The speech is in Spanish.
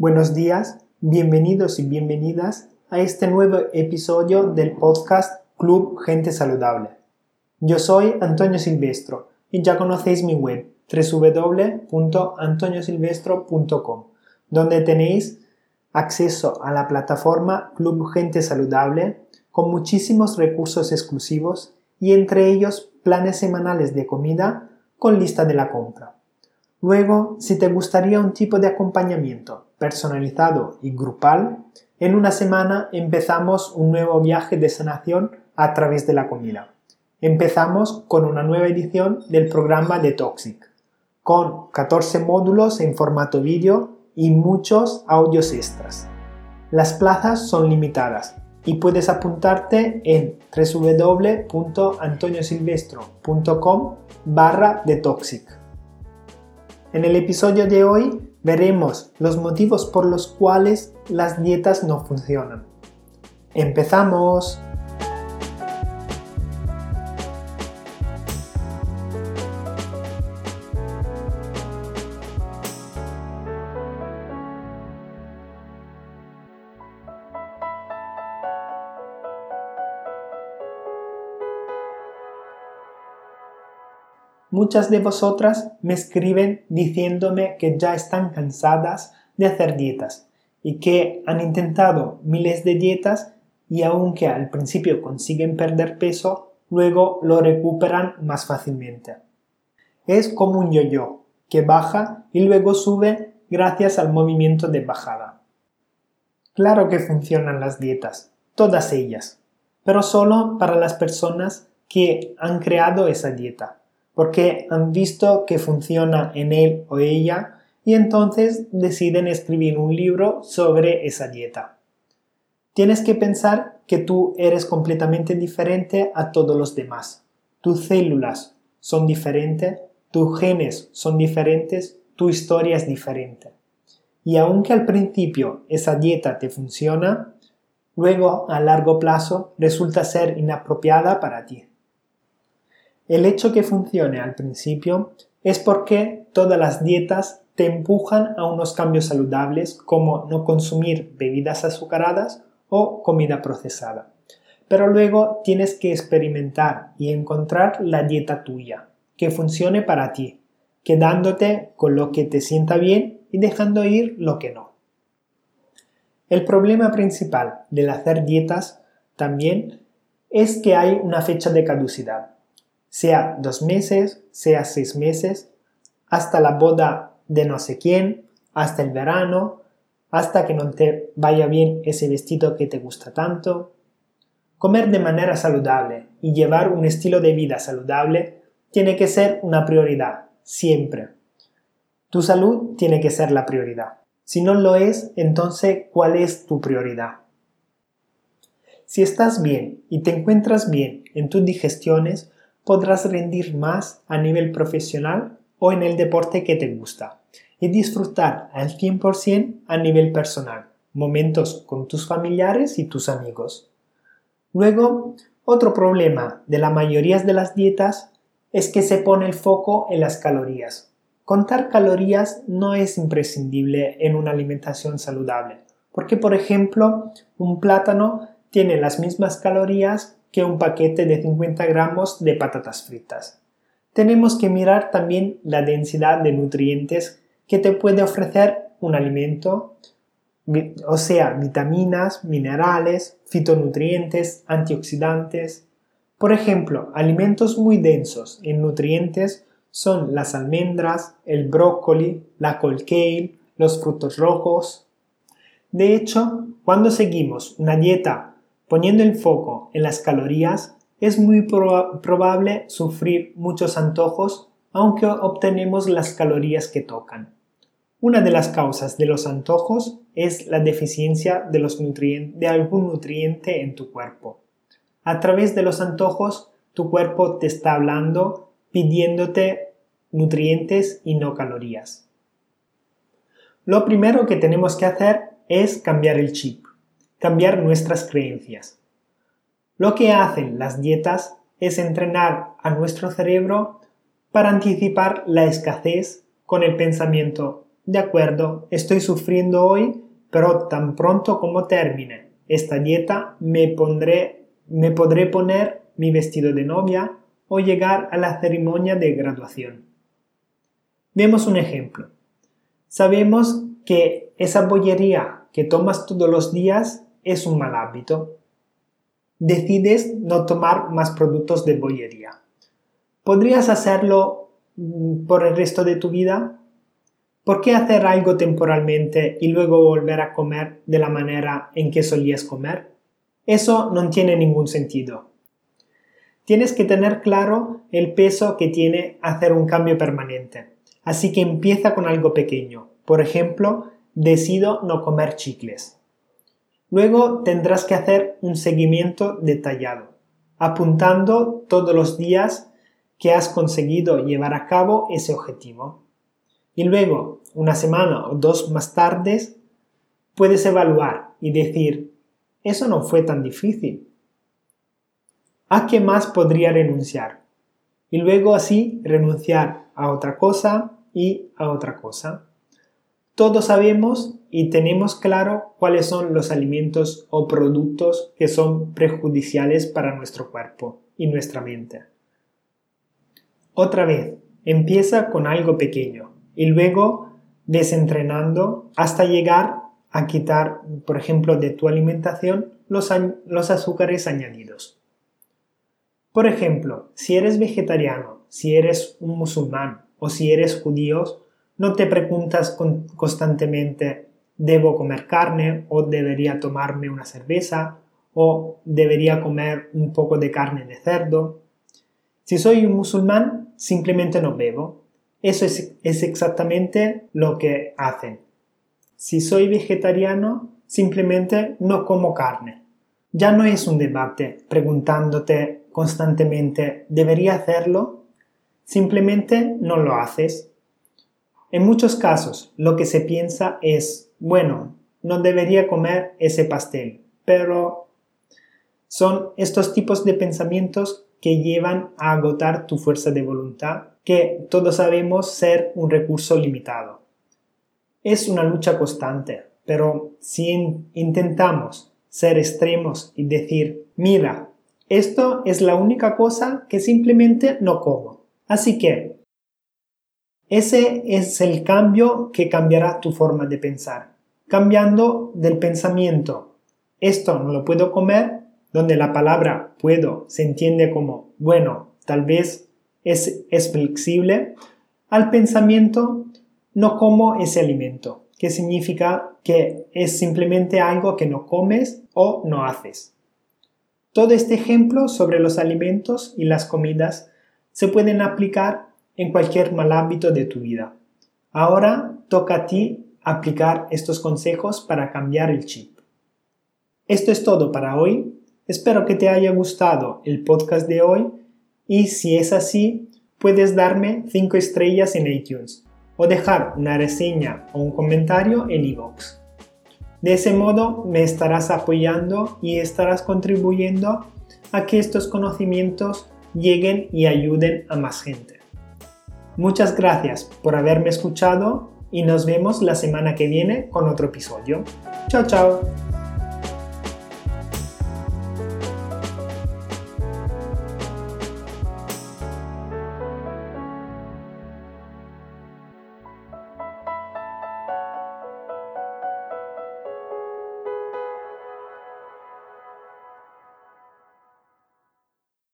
Buenos días, bienvenidos y bienvenidas a este nuevo episodio del podcast Club Gente Saludable. Yo soy Antonio Silvestro y ya conocéis mi web www.antoniosilvestro.com, donde tenéis acceso a la plataforma Club Gente Saludable con muchísimos recursos exclusivos y entre ellos planes semanales de comida con lista de la compra. Luego, si te gustaría un tipo de acompañamiento personalizado y grupal, en una semana empezamos un nuevo viaje de sanación a través de la comida. Empezamos con una nueva edición del programa Detoxic, con 14 módulos en formato vídeo y muchos audios extras. Las plazas son limitadas y puedes apuntarte en www.antoniosilvestro.com barra Detoxic. En el episodio de hoy veremos los motivos por los cuales las dietas no funcionan. ¡Empezamos! Muchas de vosotras me escriben diciéndome que ya están cansadas de hacer dietas y que han intentado miles de dietas y aunque al principio consiguen perder peso, luego lo recuperan más fácilmente. Es como un yo-yo, que baja y luego sube gracias al movimiento de bajada. Claro que funcionan las dietas, todas ellas, pero solo para las personas que han creado esa dieta porque han visto que funciona en él o ella y entonces deciden escribir un libro sobre esa dieta. Tienes que pensar que tú eres completamente diferente a todos los demás. Tus células son diferentes, tus genes son diferentes, tu historia es diferente. Y aunque al principio esa dieta te funciona, luego a largo plazo resulta ser inapropiada para ti. El hecho que funcione al principio es porque todas las dietas te empujan a unos cambios saludables como no consumir bebidas azucaradas o comida procesada. Pero luego tienes que experimentar y encontrar la dieta tuya, que funcione para ti, quedándote con lo que te sienta bien y dejando ir lo que no. El problema principal del hacer dietas también es que hay una fecha de caducidad sea dos meses, sea seis meses, hasta la boda de no sé quién, hasta el verano, hasta que no te vaya bien ese vestido que te gusta tanto. Comer de manera saludable y llevar un estilo de vida saludable tiene que ser una prioridad, siempre. Tu salud tiene que ser la prioridad. Si no lo es, entonces, ¿cuál es tu prioridad? Si estás bien y te encuentras bien en tus digestiones, podrás rendir más a nivel profesional o en el deporte que te gusta y disfrutar al 100% a nivel personal, momentos con tus familiares y tus amigos. Luego, otro problema de la mayoría de las dietas es que se pone el foco en las calorías. Contar calorías no es imprescindible en una alimentación saludable, porque por ejemplo, un plátano tiene las mismas calorías que un paquete de 50 gramos de patatas fritas. Tenemos que mirar también la densidad de nutrientes que te puede ofrecer un alimento, o sea, vitaminas, minerales, fitonutrientes, antioxidantes. Por ejemplo, alimentos muy densos en nutrientes son las almendras, el brócoli, la col kale, los frutos rojos. De hecho, cuando seguimos una dieta Poniendo el foco en las calorías, es muy probable sufrir muchos antojos aunque obtenemos las calorías que tocan. Una de las causas de los antojos es la deficiencia de, algún nutriente en tu cuerpo. A través de los antojos, tu cuerpo te está hablando, pidiéndote nutrientes y no calorías. Lo primero que tenemos que hacer es cambiar el chip cambiar nuestras creencias. Lo que hacen las dietas es entrenar a nuestro cerebro para anticipar la escasez con el pensamiento de acuerdo, estoy sufriendo hoy, pero tan pronto como termine esta dieta me pondré, me podré poner mi vestido de novia o llegar a la ceremonia de graduación. Vemos un ejemplo. Sabemos que esa bollería que tomas todos los días es un mal hábito. Decides no tomar más productos de bollería. ¿Podrías hacerlo mm, por el resto de tu vida? ¿Por qué hacer algo temporalmente y luego volver a comer de la manera en que solías comer? Eso no tiene ningún sentido. Tienes que tener claro el peso que tiene hacer un cambio permanente. Así que empieza con algo pequeño. Por ejemplo, decido no comer chicles. Luego tendrás que hacer un seguimiento detallado, apuntando todos los días que has conseguido llevar a cabo ese objetivo. Y luego, una semana o dos más tarde, puedes evaluar y decir, eso no fue tan difícil. ¿A qué más podría renunciar? Y luego así renunciar a otra cosa y a otra cosa. Todos sabemos y tenemos claro cuáles son los alimentos o productos que son perjudiciales para nuestro cuerpo y nuestra mente. Otra vez, empieza con algo pequeño y luego desentrenando hasta llegar a quitar, por ejemplo, de tu alimentación los, los azúcares añadidos. Por ejemplo, si eres vegetariano, si eres un musulmán o si eres judío, no te preguntas constantemente ¿debo comer carne o debería tomarme una cerveza o debería comer un poco de carne de cerdo? Si soy un musulmán, simplemente no bebo. Eso es, es exactamente lo que hacen. Si soy vegetariano, simplemente no como carne. Ya no es un debate preguntándote constantemente ¿debería hacerlo? Simplemente no lo haces. En muchos casos lo que se piensa es, bueno, no debería comer ese pastel, pero son estos tipos de pensamientos que llevan a agotar tu fuerza de voluntad, que todos sabemos ser un recurso limitado. Es una lucha constante, pero si intentamos ser extremos y decir, mira, esto es la única cosa que simplemente no como. Así que ese es el cambio que cambiará tu forma de pensar. Cambiando del pensamiento, esto no lo puedo comer, donde la palabra puedo se entiende como, bueno, tal vez es, es flexible, al pensamiento, no como ese alimento, que significa que es simplemente algo que no comes o no haces. Todo este ejemplo sobre los alimentos y las comidas se pueden aplicar en cualquier mal hábito de tu vida. Ahora toca a ti aplicar estos consejos para cambiar el chip. Esto es todo para hoy. Espero que te haya gustado el podcast de hoy y si es así, puedes darme 5 estrellas en iTunes o dejar una reseña o un comentario en iVoox. De ese modo me estarás apoyando y estarás contribuyendo a que estos conocimientos lleguen y ayuden a más gente. Muchas gracias por haberme escuchado y nos vemos la semana que viene con otro episodio. Chao, chao.